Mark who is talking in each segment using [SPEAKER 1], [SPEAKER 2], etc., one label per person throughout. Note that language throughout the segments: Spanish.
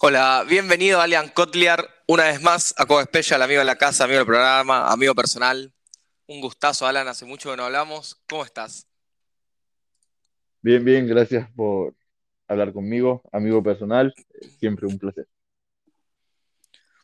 [SPEAKER 1] Hola, bienvenido Alian Kotliar, una vez más a Cobo Special, amigo de la casa, amigo del programa, amigo personal. Un gustazo, Alan, hace mucho que no hablamos. ¿Cómo estás?
[SPEAKER 2] Bien, bien, gracias por hablar conmigo, amigo personal, siempre un placer.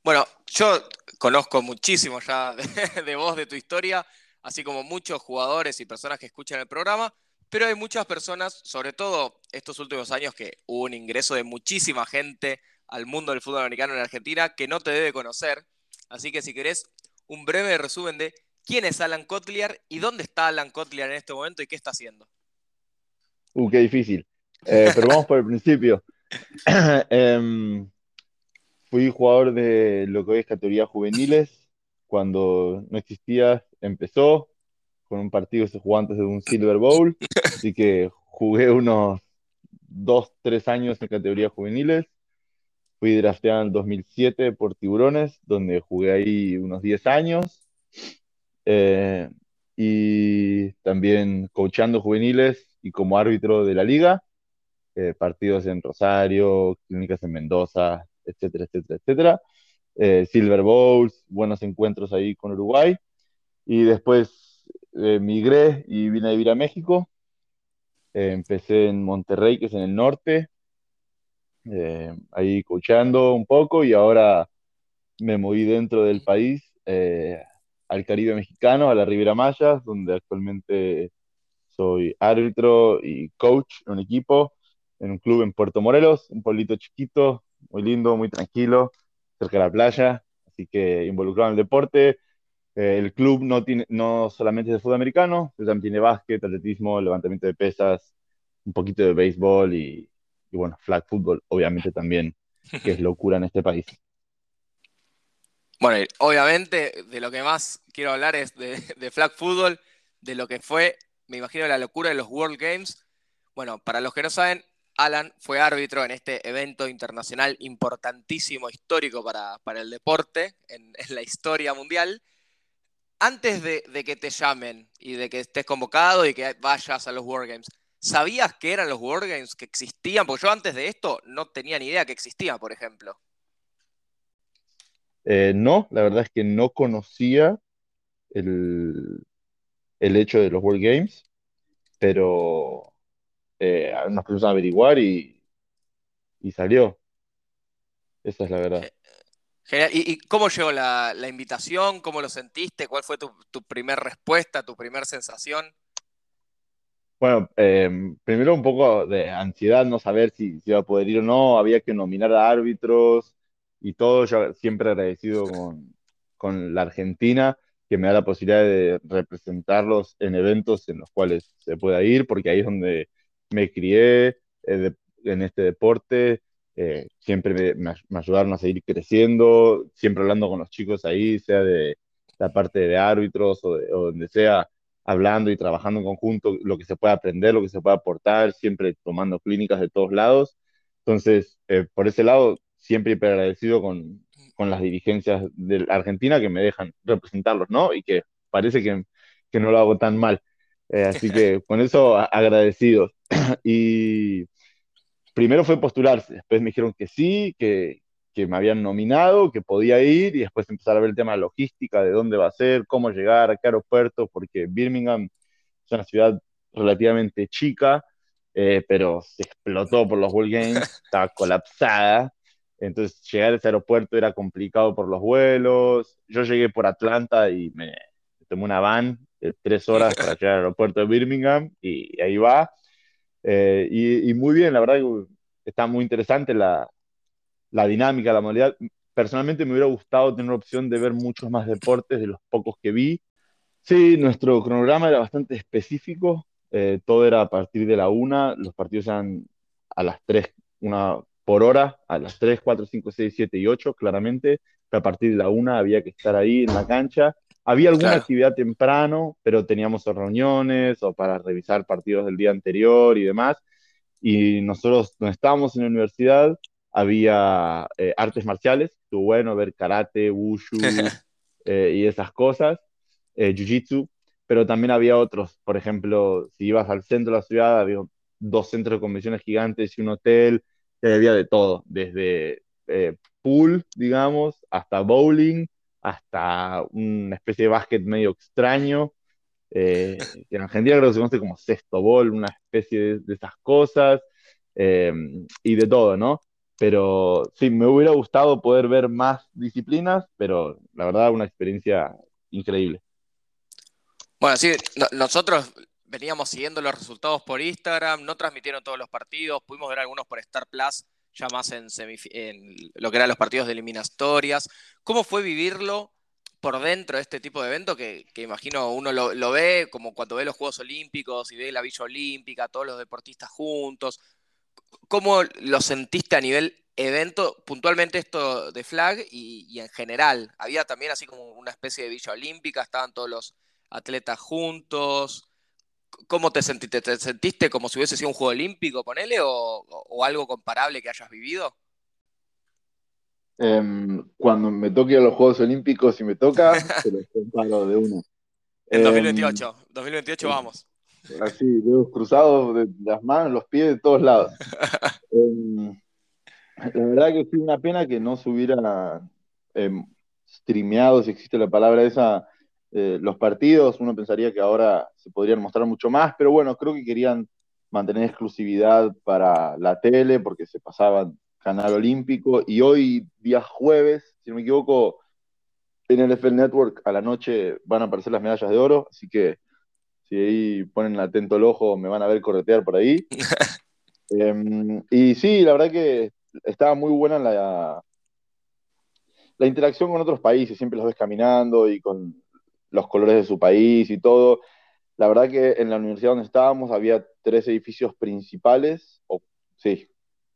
[SPEAKER 1] Bueno, yo conozco muchísimo ya de, de vos, de tu historia, así como muchos jugadores y personas que escuchan el programa, pero hay muchas personas, sobre todo estos últimos años, que hubo un ingreso de muchísima gente al mundo del fútbol americano en Argentina que no te debe conocer. Así que si querés, un breve resumen de quién es Alan Kotliar y dónde está Alan Kotliar en este momento y qué está haciendo.
[SPEAKER 2] Uh, qué difícil. Eh, pero vamos por el principio. Em, fui jugador de lo que hoy es categoría juveniles. Cuando no existía, empezó con un partido se jugó antes de un Silver Bowl. Así que jugué unos dos, tres años en categoría juveniles. Fui drafteado en el 2007 por Tiburones, donde jugué ahí unos 10 años. Eh, y también coachando juveniles y como árbitro de la liga, eh, partidos en Rosario, clínicas en Mendoza, etcétera, etcétera, etcétera. Eh, Silver Bowls, buenos encuentros ahí con Uruguay. Y después migré y vine a vivir a México. empecé en Monterrey, que es en el norte, eh, ahí coachando un poco y ahora me moví dentro del país eh, al Caribe mexicano, a la Riviera Maya, donde actualmente soy árbitro y coach en un equipo, en un club en Puerto Morelos, un pueblito chiquito, muy lindo, muy tranquilo, cerca de la playa, así que involucrado en el deporte. Eh, el club no, tiene, no solamente es de fútbol americano, también tiene básquet, atletismo, levantamiento de pesas, un poquito de béisbol y, y bueno, flag football, obviamente también, que es locura en este país.
[SPEAKER 1] Bueno, obviamente de lo que más quiero hablar es de, flag football, de lo que fue, me imagino, la locura de los World Games. Bueno, para los que no saben, Alan fue árbitro en este evento internacional importantísimo, histórico para, el deporte, en, la historia mundial. Antes de, que te llamen y de que estés convocado y que vayas a los World Games, ¿Sabías que eran los Wargames que existían? Porque yo antes de esto no tenía ni idea que existían, por ejemplo.
[SPEAKER 2] Eh, no, la verdad es que no conocía el, hecho de los World Games, pero eh, nos pusimos a averiguar y, salió. Esa es la verdad.
[SPEAKER 1] Genial. ¿Y, cómo llegó la, invitación? ¿Cómo lo sentiste? ¿Cuál fue tu, tu primera respuesta, tu primera sensación?
[SPEAKER 2] Bueno, eh, primero un poco de ansiedad, no saber si, iba a poder ir o no, había que nominar a árbitros y todo, yo siempre agradecido con, con la Argentina, que me da la posibilidad de representarlos en eventos en los cuales se pueda ir, porque ahí es donde me crié eh, en este deporte, eh, siempre me, ayudaron a seguir creciendo, siempre hablando con los chicos ahí, sea de la parte de árbitros o, de, o donde sea, hablando y trabajando en conjunto, lo que se puede aprender, lo que se puede aportar, siempre tomando clínicas de todos lados. Entonces, eh, por ese lado, siempre agradecido con, con, las dirigencias de Argentina que me dejan representarlos, ¿no? Y que parece que, que no lo hago tan mal. Eh, así que con eso agradecidos. y primero fue postularse, después me dijeron que sí, que, que me habían nominado, que podía ir y después empezar a ver el tema de logística, de dónde va a ser, cómo llegar, a qué aeropuerto, porque Birmingham es una ciudad relativamente chica, eh, pero se explotó por los World Games, estaba colapsada. Entonces llegar a ese aeropuerto era complicado por los vuelos. Yo llegué por Atlanta y me, tomé una van de tres horas para llegar al aeropuerto de Birmingham y, ahí va. Eh, y, muy bien, la verdad está muy interesante la, la dinámica, la modalidad. Personalmente me hubiera gustado tener la opción de ver muchos más deportes de los pocos que vi. Sí, nuestro cronograma era bastante específico, eh, todo era a partir de la una, los partidos eran a las tres, una por hora, a las 3, 4, 5, 6, 7 y 8, claramente, a partir de la una había que estar ahí en la cancha. Había alguna actividad temprano, pero teníamos reuniones o para revisar partidos del día anterior y demás. Y nosotros, donde estábamos en la universidad, había eh, artes marciales, estuvo bueno ver karate, wushu eh, y esas cosas. eh, Jiu-Jitsu, pero también había otros, por ejemplo, si ibas al centro de la ciudad, había dos centros de convenciones gigantes y un hotel, y había de todo, desde eh, pool, digamos, hasta bowling, hasta una especie de básquet medio extraño, eh, en Argentina creo que se conoce como sexto bol, una especie de, esas cosas, eh, y de todo, ¿no? Pero sí, me hubiera gustado poder ver más disciplinas, pero la verdad una experiencia increíble.
[SPEAKER 1] Bueno, sí, nosotros veníamos siguiendo los resultados por Instagram, no transmitieron todos los partidos, pudimos ver algunos por Star Plus, ya más en, lo que eran los partidos de eliminatorias. ¿Cómo fue vivirlo por dentro de este tipo de evento que, imagino uno lo, ve como cuando ve los Juegos Olímpicos y ve la Villa Olímpica, todos los deportistas juntos. ¿Cómo lo sentiste a nivel evento, puntualmente esto de flag y, en general? Había también así como una especie de Villa Olímpica, estaban todos los atletas juntos. ¿Cómo te sentiste? ¿Te sentiste como si hubiese sido un Juego Olímpico, ponele, o, o algo comparable que hayas vivido?
[SPEAKER 2] Em, cuando me toque a los Juegos Olímpicos, si me toca, se los comparo de uno.
[SPEAKER 1] En 2028, 2028 vamos.
[SPEAKER 2] Así, dedos cruzados de las manos, los pies de todos lados. Em, la verdad que sí, una pena que no se hubiera em, streameado, si existe la palabra esa, eh, los partidos. Uno pensaría que ahora se podrían mostrar mucho más, pero bueno, creo que querían mantener exclusividad para la tele porque se pasaban Canal Olímpico, y hoy, día jueves, si no me equivoco, en el NFL Network a la noche van a aparecer las medallas de oro, así que si ahí ponen atento el ojo, me van a ver corretear por ahí. Em, y sí, la verdad que estaba muy buena la, la interacción con otros países, siempre los ves caminando y con los colores de su país y todo. La verdad que en la universidad donde estábamos había tres edificios principales, o sí,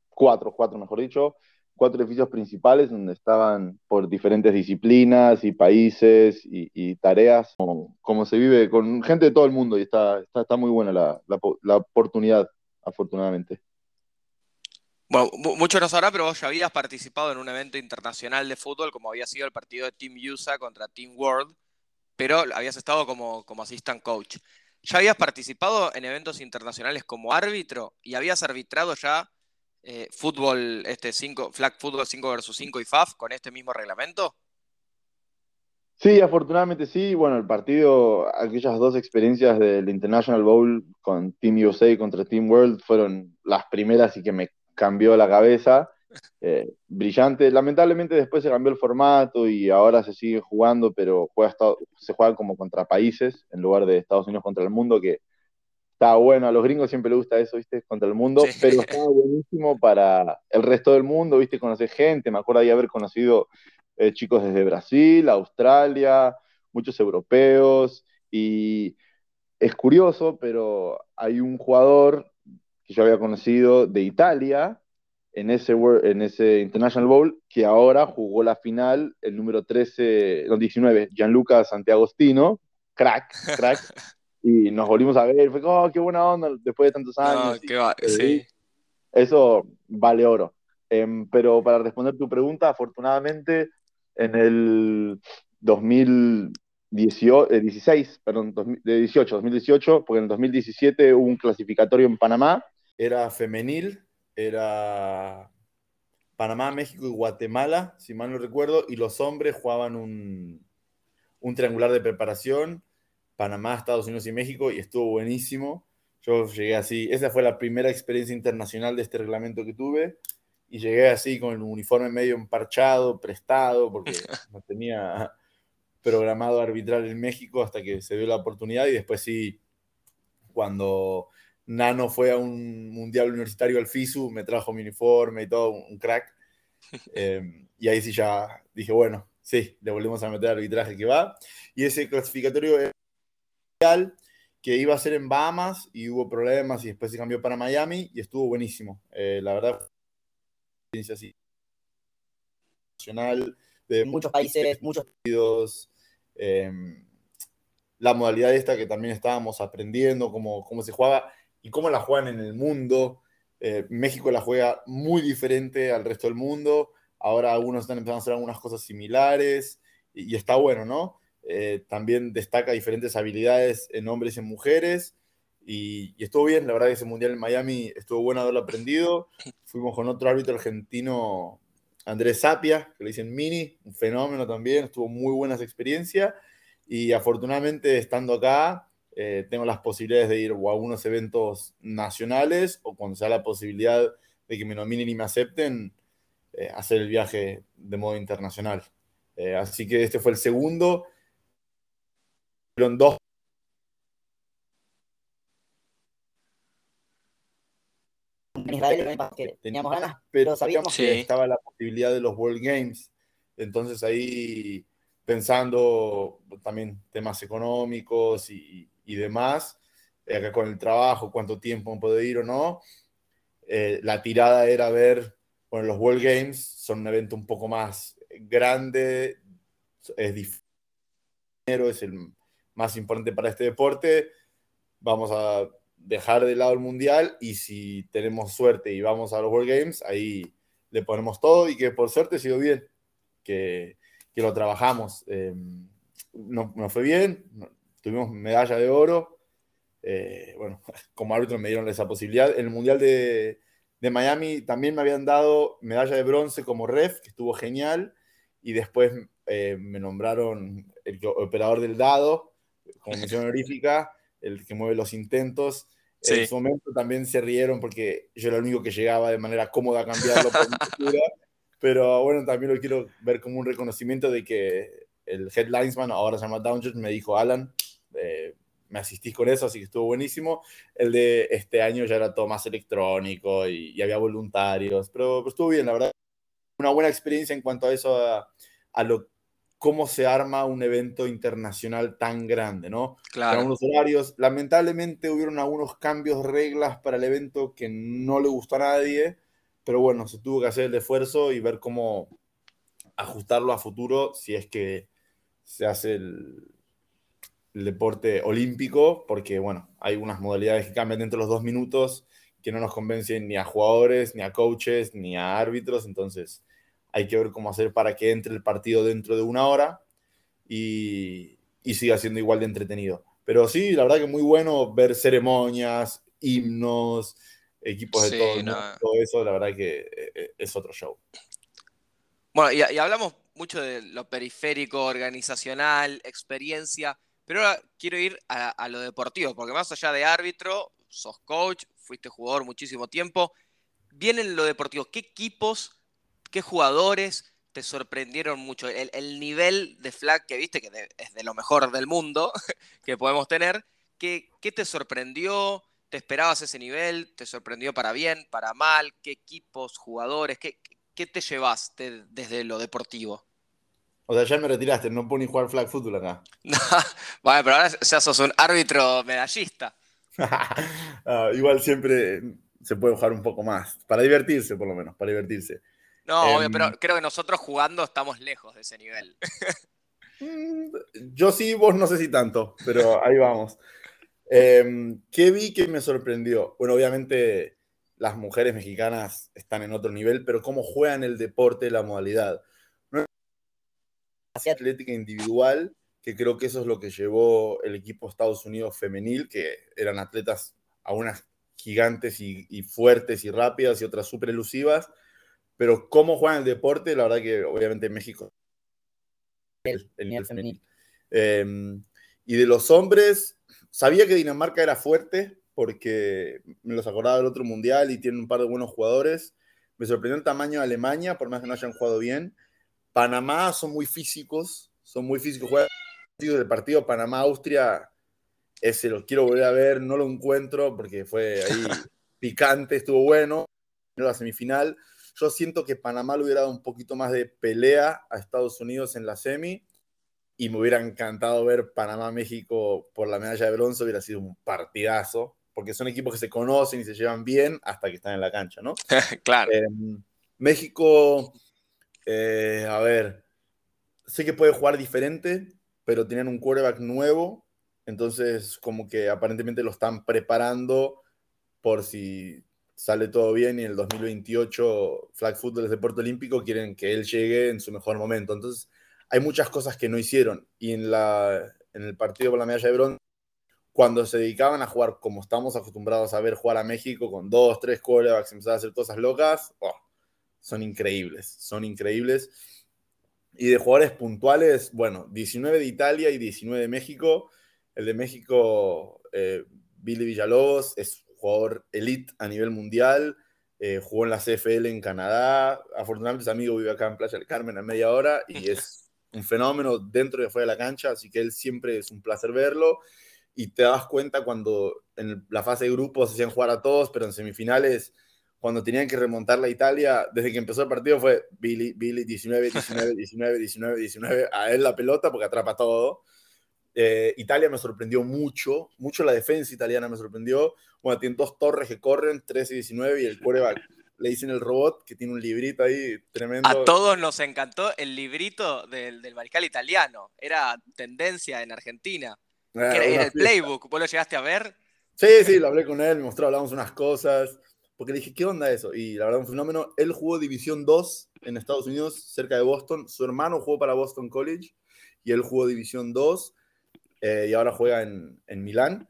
[SPEAKER 2] cuatro, cuatro mejor dicho, cuatro edificios principales donde estaban por diferentes disciplinas y países y, tareas, como, se vive con gente de todo el mundo y está, está, muy buena la, la, oportunidad, afortunadamente.
[SPEAKER 1] Bueno, mucho no sabrá, pero vos ya habías participado en un evento internacional de fútbol, como había sido el partido de Team USA contra Team World, pero habías estado como, como assistant coach. ¿Ya habías participado en eventos internacionales como árbitro y habías arbitrado ya eh, fútbol, este 5, flag fútbol 5 versus 5 y FAF con este mismo reglamento?
[SPEAKER 2] Sí, afortunadamente sí. Bueno, el partido, aquellas dos experiencias del International Bowl con Team USA contra Team World fueron las primeras y que me cambió la cabeza. Eh, brillante. Lamentablemente después se cambió el formato y ahora se sigue jugando, pero juega, se juega como contra países en lugar de Estados Unidos contra el mundo, que está bueno, a los gringos siempre les gusta eso, ¿viste? Contra el mundo, pero está buenísimo para el resto del mundo, ¿viste? Conocer gente, me acuerdo de haber conocido eh, chicos desde Brasil, Australia, muchos europeos, y es curioso, pero hay un jugador que yo había conocido de Italia en ese, en ese International Bowl, que ahora jugó la final, el número 13, no, 19, Gianluca Santiagostino, crack, crack. y nos volvimos a ver, fue como, oh, qué buena onda, después de tantos años.
[SPEAKER 1] sí.
[SPEAKER 2] Eso vale oro. Em, pero para responder tu pregunta, afortunadamente, en el 2016, eh, perdón, de 18, 2018, porque en el 2017 hubo un clasificatorio en Panamá. Era femenil, era Panamá, México y Guatemala, si mal no recuerdo, y los hombres jugaban un, un triangular de preparación Panamá, Estados Unidos y México y estuvo buenísimo. Yo llegué así, esa fue la primera experiencia internacional de este reglamento que tuve y llegué así con el uniforme medio emparchado, prestado, porque no tenía programado arbitrar en México hasta que se dio la oportunidad y después sí, cuando Nano fue a un mundial universitario al FISU, me trajo mi uniforme y todo, un crack. Em, y ahí sí ya dije, bueno, sí, le volvemos a meter arbitraje que va. Y ese clasificatorio que iba a ser en Bahamas y hubo problemas y después se cambió para Miami y estuvo buenísimo. Eh, la verdad, experiencia así. Nacional de muchos países, muchos partidos. Em, la modalidad esta que también estábamos aprendiendo, cómo, cómo se juega y cómo la juegan en el mundo. Eh, México la juega muy diferente al resto del mundo. Ahora algunos están empezando a hacer algunas cosas similares y, y está bueno, ¿no? eh, también destaca diferentes habilidades en hombres y en mujeres. Y, estuvo bien, la verdad que ese mundial en Miami estuvo bueno haberlo aprendido. Fuimos con otro árbitro argentino, Andrés Sapia, que le dicen Mini, un fenómeno también, estuvo muy buenas experiencias. Y afortunadamente, estando acá, eh, tengo las posibilidades de ir a algunos eventos nacionales o cuando sea la posibilidad de que me nominen y me acepten, eh, hacer el viaje de modo internacional. Eh, así que este fue el segundo. Fueron dos teníamos ganas, pero sabíamos que estaba la posibilidad de los World Games. Entonces ahí pensando también temas económicos y, demás, eh, con el trabajo, cuánto tiempo puede ir o no, eh, la tirada era ver, bueno, los World Games son un evento un poco más grande, es difícil, es el más importante para este deporte, vamos a dejar de lado el mundial y si tenemos suerte y vamos a los World Games, ahí le ponemos todo y que por suerte sido bien, que, que lo trabajamos. Eh, nos, fue bien, tuvimos medalla de oro. Eh, bueno, como árbitro me dieron esa posibilidad. En el Mundial de, de, Miami también me habían dado medalla de bronce como ref, que estuvo genial. Y después eh, me nombraron el operador del dado, como mención honorífica el que mueve los intentos. En su momento también se rieron porque yo era el único que llegaba de manera cómoda a cambiarlo por mi pero bueno, también lo quiero ver como un reconocimiento de que el headlinesman, ahora se llama Downchurch, me dijo, Alan, eh, me asistís con eso, así que estuvo buenísimo. El de este año ya era todo más electrónico y, había voluntarios, pero, estuvo bien, la verdad. Una buena experiencia en cuanto a eso, a, a lo cómo se arma un evento internacional tan grande, ¿no?
[SPEAKER 1] Claro.
[SPEAKER 2] Unos horarios. Lamentablemente hubieron algunos cambios reglas para el evento que no le gustó a nadie, pero bueno, se tuvo que hacer el esfuerzo y ver cómo ajustarlo a futuro si es que se hace el, el deporte olímpico, porque bueno, hay unas modalidades que cambian dentro de los dos minutos que no nos convencen ni a jugadores, ni a coaches, ni a árbitros, entonces hay que ver cómo hacer para que entre el partido dentro de una hora y, siga siendo igual de entretenido. Pero sí, la verdad que muy bueno ver ceremonias, himnos, equipos de todo, todo eso, la verdad que eh, eh, es otro show.
[SPEAKER 1] Bueno, y, hablamos mucho de lo periférico, organizacional, experiencia, pero ahora quiero ir a, lo deportivo, porque más allá de árbitro, sos coach, fuiste jugador muchísimo tiempo, viene en lo deportivo. ¿Qué equipos ¿Qué jugadores te sorprendieron mucho? El, nivel de flag que viste, que es de lo mejor del mundo que podemos tener, ¿qué, ¿qué, te sorprendió? ¿Te esperabas ese nivel? ¿Te sorprendió para bien, para mal? ¿Qué equipos, jugadores? ¿Qué, qué te llevaste desde lo deportivo?
[SPEAKER 2] O sea, ya me retiraste, no puedo ni jugar flag fútbol acá.
[SPEAKER 1] bueno, pero ahora ya sos un árbitro medallista.
[SPEAKER 2] Ah, igual siempre se puede jugar un poco más, para divertirse por lo menos, para divertirse.
[SPEAKER 1] No, obvio, em, pero creo que nosotros jugando estamos lejos de ese nivel.
[SPEAKER 2] Mm, yo sí, vos no sé si tanto, pero ahí vamos. Em, ¿Qué vi que me sorprendió? Bueno, obviamente las mujeres mexicanas están en otro nivel, pero cómo juegan el deporte, la modalidad. Atlética individual, que creo que eso es lo que llevó el equipo Estados Unidos femenil, que eran atletas a unas gigantes y, y fuertes y rápidas y otras súper elusivas pero cómo juegan el deporte, la verdad que obviamente México el, nivel femenil. Em, y de los hombres, sabía que Dinamarca era fuerte porque me los acordaba del otro mundial y tiene un par de buenos jugadores. Me sorprendió el tamaño de Alemania, por más que no hayan jugado bien. Panamá son muy físicos, son muy físicos. Juegan del partido Panamá-Austria, ese lo quiero volver a ver, no lo encuentro porque fue ahí picante, estuvo bueno. La semifinal yo siento que Panamá le hubiera dado un poquito más de pelea a Estados Unidos en la semi y me hubiera encantado ver Panamá-México por la medalla de bronce, hubiera sido un partidazo, porque son equipos que se conocen y se llevan bien hasta que están en la cancha, ¿no?
[SPEAKER 1] claro.
[SPEAKER 2] Em, México, eh, a ver, sé que puede jugar diferente, pero tienen un quarterback nuevo, entonces como que aparentemente lo están preparando por si sale todo bien y en el 2028 Flag Football es deporte olímpico, quieren que él llegue en su mejor momento. Entonces, hay muchas cosas que no hicieron. Y en, la, en el partido por la medalla de bronce, cuando se dedicaban a jugar como estamos acostumbrados a ver jugar a México, con dos, tres quarterbacks, empezaban a hacer cosas locas, oh, son increíbles, son increíbles. Y de jugadores puntuales, bueno, 19 de Italia y 19 de México. El de México, eh, Billy Villalobos, es jugador elite a nivel mundial. Eh, jugó en la CFL en Canadá. Afortunadamente, su amigo vive acá en Playa del Carmen a media hora y es un fenómeno dentro y fuera de la cancha. Así que él siempre es un placer verlo y te das cuenta cuando en la fase de grupos hacían jugar a todos, pero en semifinales, cuando tenían que remontar la Italia, desde que empezó el partido fue Billy, Billy, 19, 19, 19, 19, 19, a él la pelota porque atrapa todo. Eh, Italia me sorprendió mucho, mucho la defensa italiana me sorprendió. Bueno, tienen dos torres que corren, 13 y 19, y el quarterback le dicen el robot que tiene un librito ahí tremendo.
[SPEAKER 1] A todos nos encantó el librito del, del mariscal italiano. Era tendencia en Argentina. Ah, era, el playbook, ¿vos lo llegaste a ver?
[SPEAKER 2] Sí, sí, lo hablé con él, me mostró, hablamos unas cosas, porque dije, ¿qué onda eso? Y la verdad, un fenómeno. Él jugó División 2 en Estados Unidos, cerca de Boston. Su hermano jugó para Boston College y él jugó División 2 eh, y ahora juega en, en Milán,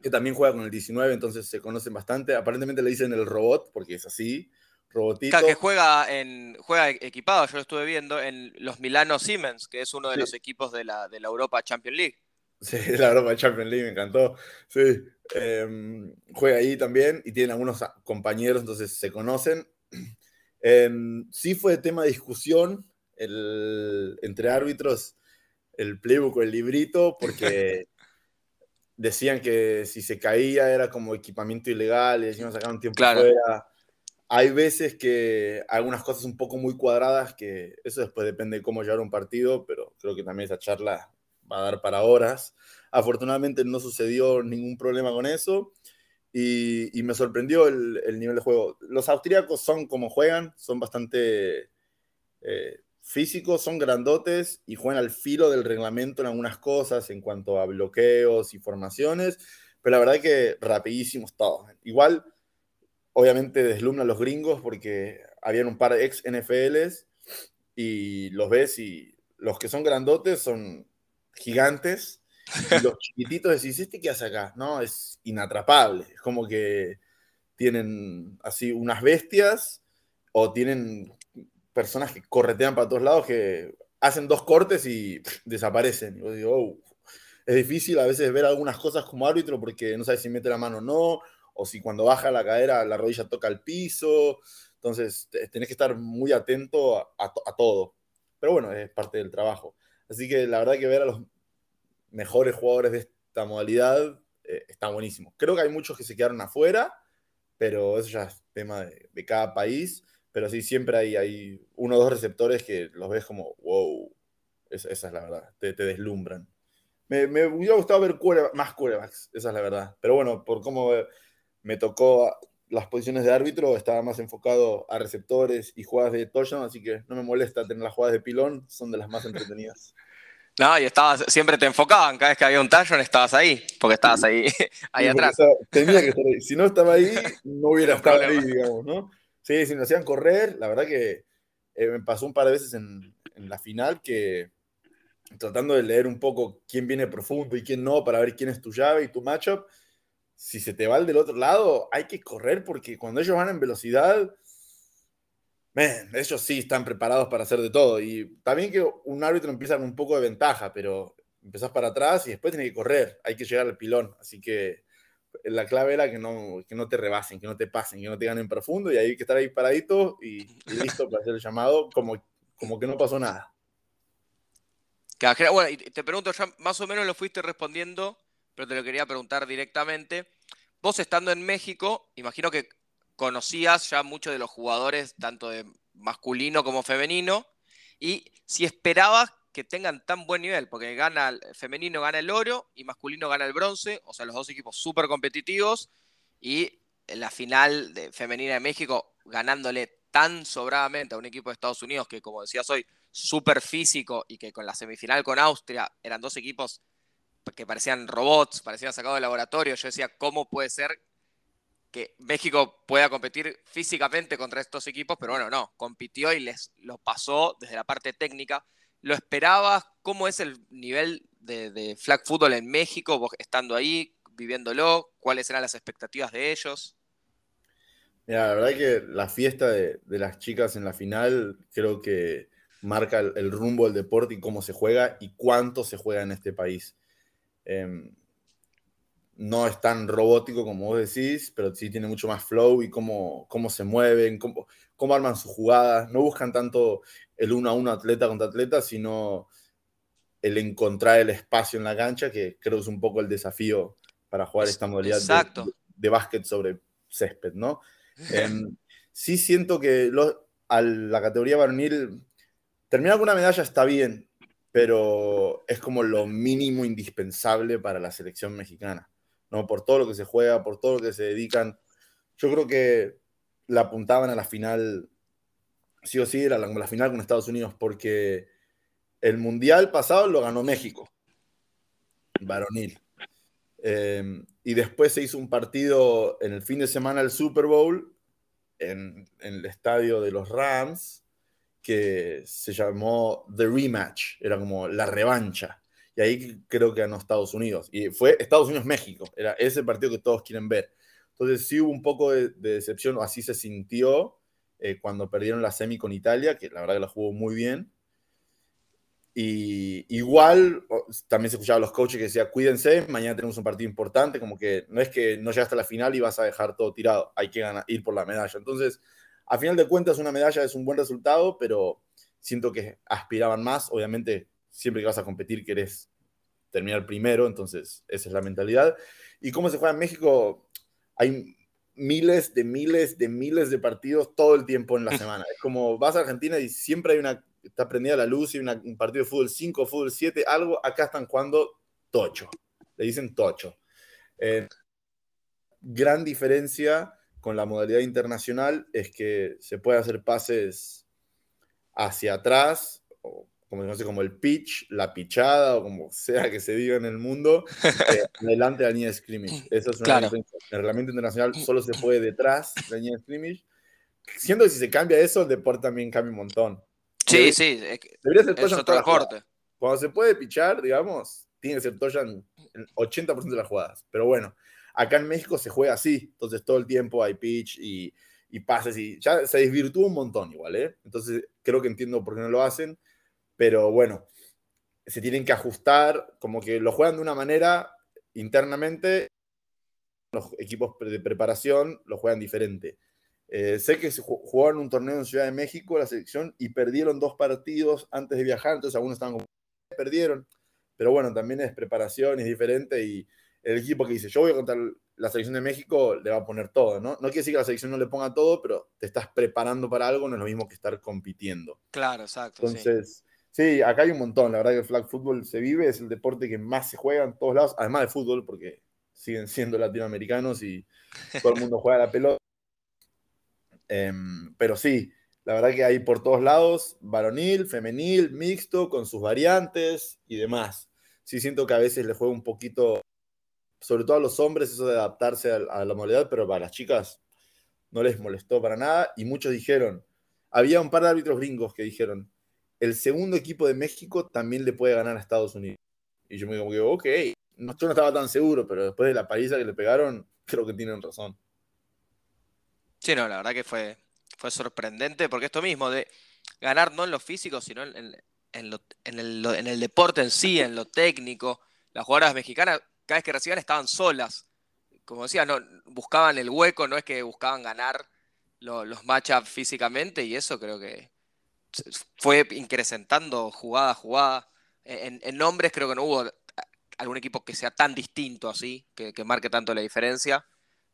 [SPEAKER 2] que también juega con el 19, entonces se conocen bastante. Aparentemente le dicen el robot, porque es así. Robotito.
[SPEAKER 1] que juega, en, juega equipado, yo lo estuve viendo, en los Milano Siemens, que es uno de los equipos de la, de la Europa Champions League.
[SPEAKER 2] Sí, la Europa Champions League me encantó. Sí, em, juega ahí también y tiene algunos compañeros, entonces se conocen. Em, sí fue tema de discusión el, entre árbitros el playbook o el librito, porque decían que si se caía era como equipamiento ilegal y decían sacar un tiempo fuera. Hay veces que algunas cosas un poco muy cuadradas, que eso después depende de cómo llevar un partido, pero creo que también esa charla va a dar para horas. Afortunadamente no sucedió ningún problema con eso y, me sorprendió el, nivel de juego. Los austríacos son como juegan, son bastante eh, físicos, son grandotes y juegan al filo del reglamento en algunas cosas en cuanto a bloqueos y formaciones, pero la verdad que rapidísimos todos. Igual, obviamente deslumbran los gringos porque habían un par de ex NFLs y los ves y los que son grandotes son gigantes. Y los chiquititos decís, ¿este qué hace acá? No, es inatrapable. Es como que tienen así unas bestias o tienen personas que corretean para todos lados que hacen dos cortes y desaparecen. Y digo, oh, es difícil a veces ver algunas cosas como árbitro porque no sabes si mete la mano o no, o si cuando baja la cadera la rodilla toca el piso. Entonces tenés que estar muy atento a todo. Pero bueno, es parte del trabajo. Así que la verdad que ver a los mejores jugadores de esta modalidad eh, está buenísimo. Creo que hay muchos que se quedaron afuera, pero eso ya es tema de, cada país. Pero sí, siempre hay, uno o dos receptores que los ves como, wow, esa, es la verdad, te, deslumbran. Me, hubiera gustado ver más quarterbacks, esa es la verdad. Pero bueno, por cómo me tocó las posiciones de árbitro, estaba más enfocado a receptores y jugadas de touchdown, así que no me molesta tener las jugadas de pilón, son de las más entretenidas.
[SPEAKER 1] No, y estabas, siempre te enfocaban, cada vez que había un touchdown estabas ahí, porque estabas ahí, ahí atrás.
[SPEAKER 2] tenía que estar ahí. Si no estaba ahí, no hubiera estado ahí, digamos, ¿no? Sí, si nos hacían correr, la verdad que eh, me pasó un par de veces en, en la final que tratando de leer un poco quién viene profundo y quién no, para ver quién es tu llave y tu matchup, si se te va al del otro lado, hay que correr porque cuando ellos van en velocidad, ellos sí están preparados para hacer de todo. Y también que un árbitro empieza con un poco de ventaja, pero empezás para atrás y después tiene que correr, hay que llegar al pilón. Así que la clave era que no, que no te rebasen, que no te pasen, que no te ganen profundo y hay que estar ahí paradito y, listo para hacer el llamado, como, como que no pasó nada.
[SPEAKER 1] Bueno, y te pregunto, ya más o menos lo fuiste respondiendo pero te lo quería preguntar directamente. Vos estando en México, imagino que conocías ya muchos de los jugadores, tanto de masculino como femenino, y si esperabas que tengan tan buen nivel, porque gana el femenino gana el oro y masculino gana el bronce, o sea, los dos equipos súper competitivos, y la final de femenina de México ganándole tan sobradamente a un equipo de Estados Unidos que, como decías hoy, súper físico y que con la semifinal con Austria eran dos equipos que parecían robots, parecían sacados de laboratorio. Yo decía, ¿cómo puede ser que México pueda competir físicamente contra estos equipos? Pero bueno, no, compitió y les lo pasó desde la parte técnica. ¿Lo esperabas? ¿Cómo es el nivel de, flag football en México, vos estando ahí, viviéndolo? ¿Cuáles eran las expectativas de ellos?
[SPEAKER 2] Mira, la verdad que la fiesta de, las chicas en la final creo que marca el, rumbo del deporte y cómo se juega y cuánto se juega en este país. Em, no es tan robótico como vos decís, pero sí tiene mucho más flow y cómo, cómo se mueven, cómo, cómo arman sus jugadas. No buscan tanto el uno a uno atleta contra atleta, sino el encontrar el espacio en la cancha, que creo es un poco el desafío para jugar esta modalidad de, de, básquet sobre césped, ¿no? Em, sí siento que a la categoría varonil, terminar con una medalla está bien, pero es como lo mínimo indispensable para la selección mexicana, ¿no? Por todo lo que se juega, por todo lo que se dedican. Yo creo que la apuntaban a la final, sí o sí, era la final con Estados Unidos, porque el mundial pasado lo ganó México, varonil. Em, y después se hizo un partido en el fin de semana del Super Bowl en, el estadio de los Rams que se llamó The Rematch, era como la revancha. Y ahí creo que ganó Estados Unidos. Y fue Estados Unidos-México, era ese partido que todos quieren ver. Entonces sí hubo un poco de, decepción, o así se sintió eh, cuando perdieron la semi con Italia, que la verdad que la jugó muy bien. Y igual, también se escuchaba a los coaches que decían, cuídense, mañana tenemos un partido importante, como que no es que no llegaste a la final y vas a dejar todo tirado, hay que ganar, ir por la medalla. Entonces, a final de cuentas, una medalla es un buen resultado, pero siento que aspiraban más. Obviamente, siempre que vas a competir querés terminar primero, entonces esa es la mentalidad. ¿Y cómo se juega en México? Hay miles de miles de miles de partidos todo el tiempo en la semana. Es como vas a Argentina y siempre hay una está prendida la luz y un partido de fútbol 5, fútbol 7, algo, acá están jugando tocho. Le dicen tocho. Eh, gran diferencia con la modalidad internacional es que se puede hacer pases hacia atrás, o como se conoce como el pitch, la pichada, o como sea que se diga en el mundo, eh, delante de la línea de scrimmage. Eso es una diferencia. En el reglamento internacional solo se puede detrás de la línea de scrimmage. Siendo que si se cambia eso, el deporte también cambia un montón.
[SPEAKER 1] Sí, sí.
[SPEAKER 2] debería ser Toyan otro corte. Cuando se puede pichar, digamos, tiene que ser Toyan en 80% de las jugadas. Pero bueno, acá en México se juega así. Entonces todo el tiempo hay pitch y, y pases y ya se desvirtúa un montón igual, ¿eh? Entonces creo que entiendo por qué no lo hacen. Pero bueno, se tienen que ajustar, como que lo juegan de una manera internamente, los equipos de preparación lo juegan diferente. Eh, sé que se jugaron un torneo en Ciudad de México, la selección, y perdieron dos partidos antes de viajar, entonces algunos estaban como, perdieron, pero bueno, también es preparación, es diferente, y el equipo que dice, yo voy a contar la selección de México, le va a poner todo, ¿no? No quiere decir que la selección no le ponga todo, pero te estás preparando para algo, no es lo mismo que estar compitiendo.
[SPEAKER 1] Claro, exacto.
[SPEAKER 2] Entonces, sí. acá hay un montón, la verdad que el flag football se vive, es el deporte que más se juega en todos lados, además de fútbol, porque siguen siendo latinoamericanos y todo el mundo juega la pelota Em, pero sí, la verdad que hay por todos lados, varonil, femenil, mixto, con sus variantes y demás. Sí siento que a veces le juega un poquito, sobre todo a los hombres, eso de adaptarse a, la modalidad, pero para las chicas no les molestó para nada. Y muchos dijeron, había un par de árbitros gringos que dijeron, el segundo equipo de México también le puede ganar a Estados Unidos. Y yo me digo, ok, no, yo no estaba tan seguro, pero después de la paliza que le pegaron, creo que tienen razón.
[SPEAKER 1] Sí, no, la verdad que fue, fue sorprendente, porque esto mismo, de ganar no en lo físico, sino en, el, deporte en sí, en lo técnico. Las jugadoras mexicanas, cada vez que recibían, estaban solas. Como decía, no, buscaban el hueco, no es que buscaban ganar los matchups físicamente, y eso creo que fue incrementando jugada a jugada. En, en, nombres creo que no hubo algún equipo que sea tan distinto así, que, que marque tanto la diferencia,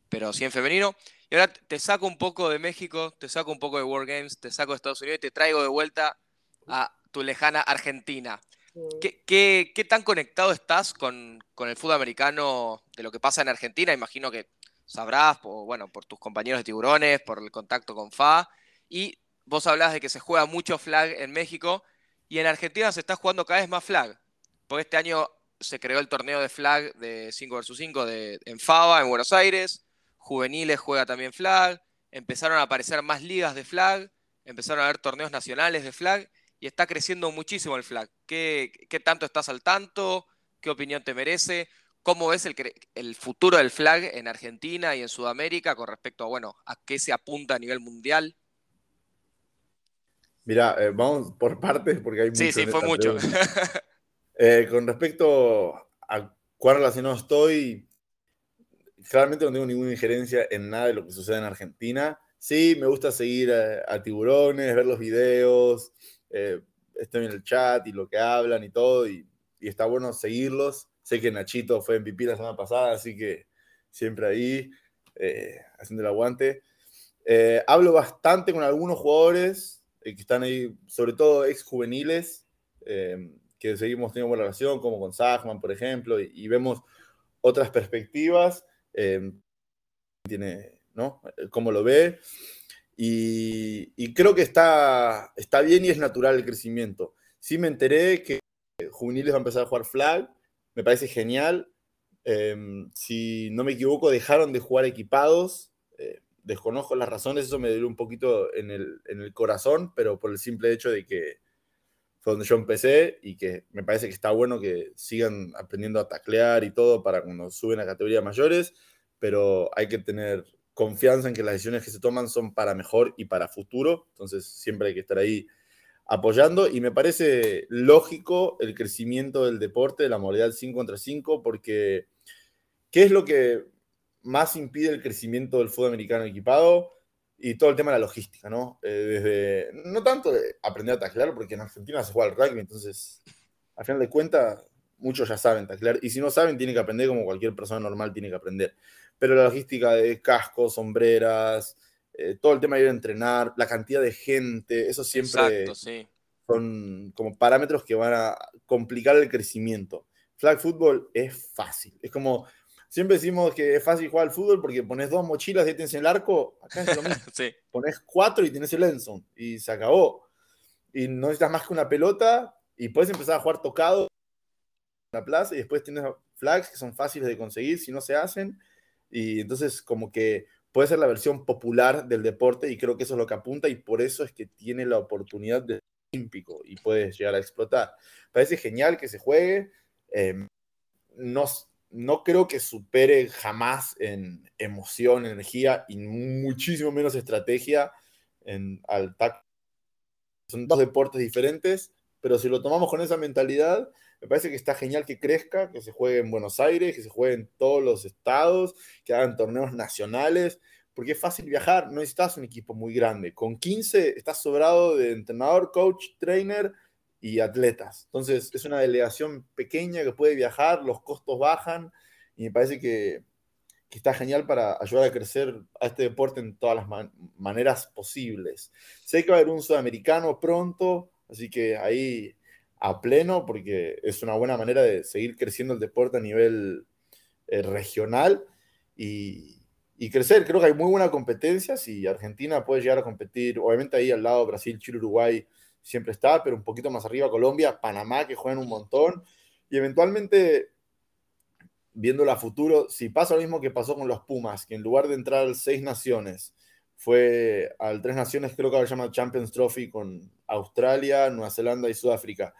[SPEAKER 1] pero sí en femenino. Y ahora te saco un poco de México, te saco un poco de World Games, te saco de Estados Unidos y te traigo de vuelta a tu lejana Argentina. ¿Qué, tan conectado estás con, el fútbol americano de lo que pasa en Argentina? Imagino que sabrás, por, bueno, por tus compañeros de tiburones, por el contacto con FA. Y vos hablás de que se juega mucho flag en México y en Argentina se está jugando cada vez más flag. Porque este año se creó el torneo de flag de 5 vs 5 de, en FABA, en Buenos Aires juveniles juega también flag, empezaron a aparecer más ligas de flag, empezaron a haber torneos nacionales de flag, y está creciendo muchísimo el flag. ¿Qué, qué tanto estás al tanto? ¿Qué opinión te merece? ¿Cómo ves el, el, futuro del flag en Argentina y en Sudamérica con respecto a, bueno, a qué se apunta a nivel mundial?
[SPEAKER 2] Mira, eh, vamos por partes porque hay
[SPEAKER 1] mucho. Sí, sí, fue mucho.
[SPEAKER 2] Eh, con respecto a cuál relacionado estoy, claramente no tengo ninguna injerencia en nada de lo que sucede en Argentina. Sí, me gusta seguir a, tiburones, ver los videos, eh, estoy en el chat y lo que hablan y todo, y, está bueno seguirlos. Sé que Nachito fue en pipí la semana pasada, así que siempre ahí, eh, haciendo el aguante. Eh, hablo bastante con algunos jugadores que están ahí, sobre todo ex juveniles, que seguimos teniendo buena relación, como con Sachman, por ejemplo, y, vemos otras perspectivas. tiene, ¿no? Cómo lo ve. Y, creo que está, está bien y es natural el crecimiento. Sí me enteré que juveniles va a empezar a jugar flag, me parece genial. Em, si no me equivoco, dejaron de jugar equipados. Eh, desconozco las razones, eso me dio un poquito en el, en el corazón, pero por el simple hecho de que fue donde yo empecé y que me parece que está bueno que sigan aprendiendo a taclear y todo para cuando suben a categorías mayores, pero hay que tener confianza en que las decisiones que se toman son para mejor y para futuro. Entonces siempre hay que estar ahí apoyando y me parece lógico el crecimiento del deporte, de la modalidad 5 contra 5, porque ¿qué es lo que más impide el crecimiento del fútbol americano equipado? Y todo el tema de la logística, ¿no? Eh, desde, no tanto de aprender a taclear, porque en Argentina se juega el rugby, entonces, al final de cuentas, muchos ya saben taclear, y si no saben, tienen que aprender como cualquier persona normal tiene que aprender pero la logística de cascos, sombreras, eh, todo el tema de ir a entrenar, la cantidad de gente, eso siempre son como parámetros que van a complicar el crecimiento. Flag football es fácil, es como, siempre decimos que es fácil jugar al fútbol porque pones dos mochilas y tienes el arco, acá es lo mismo. Pones cuatro y tienes el Enson y se acabó. Y no necesitas más que una pelota y puedes empezar a jugar tocado en la plaza y después tienes flags que son fáciles de conseguir si no se hacen y entonces como que puede ser la versión popular del deporte y creo que eso es lo que apunta y por eso es que tiene la oportunidad de olímpico y puede llegar a explotar. Parece genial que se juegue. Em, no, no creo que supere jamás en emoción, energía y muchísimo menos estrategia en, al TAC. Son dos deportes diferentes, pero si lo tomamos con esa mentalidad, me parece que está genial que crezca, que se juegue en Buenos Aires, que se juegue en todos los estados, que hagan torneos nacionales, porque es fácil viajar, no necesitas un equipo muy grande. Con 15 estás sobrado de entrenador, coach, trainer y atletas. Entonces es una delegación pequeña que puede viajar, los costos bajan y me parece que, está genial para ayudar a crecer a este deporte en todas las maneras posibles. Sé que va a haber un sudamericano pronto, así que ahí a pleno porque es una buena manera de seguir creciendo el deporte a nivel eh, regional y, crecer. Creo que hay muy buena competencia. Si Argentina puede llegar a competir, obviamente ahí al lado Brasil, Chile, Uruguay siempre está, pero un poquito más arriba Colombia, Panamá que juegan un montón y eventualmente viéndolo a futuro, si pasa lo mismo que pasó con los Pumas, que en lugar de entrar al seis naciones, fue al tres naciones, creo que ahora se llama Champions Trophy con Australia, Nueva Zelanda y Sudáfrica.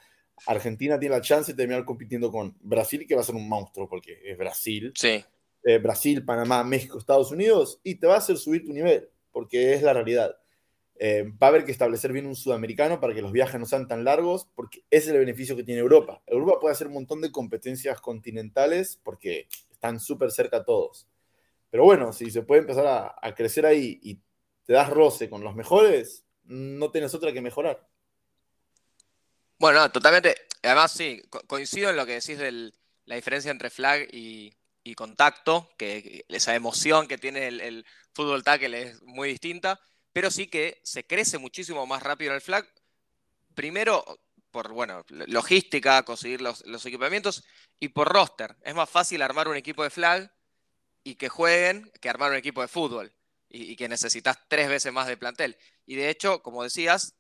[SPEAKER 2] Argentina tiene la chance de terminar compitiendo con Brasil, que va a ser un monstruo porque es Brasil.
[SPEAKER 1] Sí.
[SPEAKER 2] Eh, Brasil, Panamá, México, Estados Unidos, y te va a hacer subir tu nivel, porque es la realidad. Eh, va a haber que establecer bien un sudamericano para que los viajes no sean tan largos, porque ese es el beneficio que tiene Europa. Europa puede hacer un montón de competencias continentales porque están súper cerca todos. Pero bueno, si se puede empezar a, a crecer ahí y te das roce con los mejores, no tienes otra que mejorar.
[SPEAKER 1] Bueno, totalmente. Además, sí, coincido en lo que decís de la diferencia entre flag y, contacto, que esa emoción que tiene el, fútbol tackle es muy distinta, pero sí que se crece muchísimo más rápido en el flag. Primero, por bueno, logística, conseguir los, equipamientos y por roster. Es más fácil armar un equipo de flag y que jueguen que armar un equipo de fútbol y que necesitas tres veces más de plantel. Y de hecho, como decías,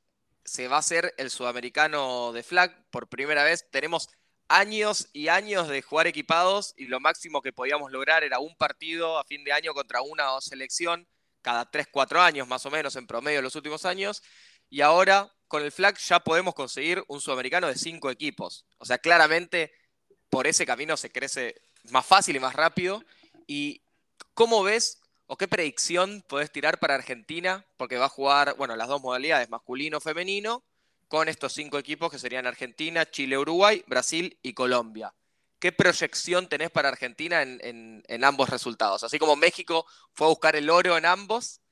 [SPEAKER 1] se va a hacer el sudamericano de flag por primera vez. Tenemos años y años de jugar equipados y lo máximo que podíamos lograr era un partido a fin de año contra una selección cada 3, 4 años más o menos en promedio en los últimos años. Y ahora, con el flag ya podemos conseguir un sudamericano de cinco equipos. O sea, claramente por ese camino se crece más fácil y más rápido. ¿Y cómo ves o qué predicción podés tirar para Argentina? Porque va a jugar, bueno, las dos modalidades, masculino, femenino, con estos cinco equipos que serían Argentina, Chile, Uruguay, Brasil y Colombia. ¿Qué proyección tenés para Argentina en, en ambos resultados? Así como México fue a buscar el oro en ambos,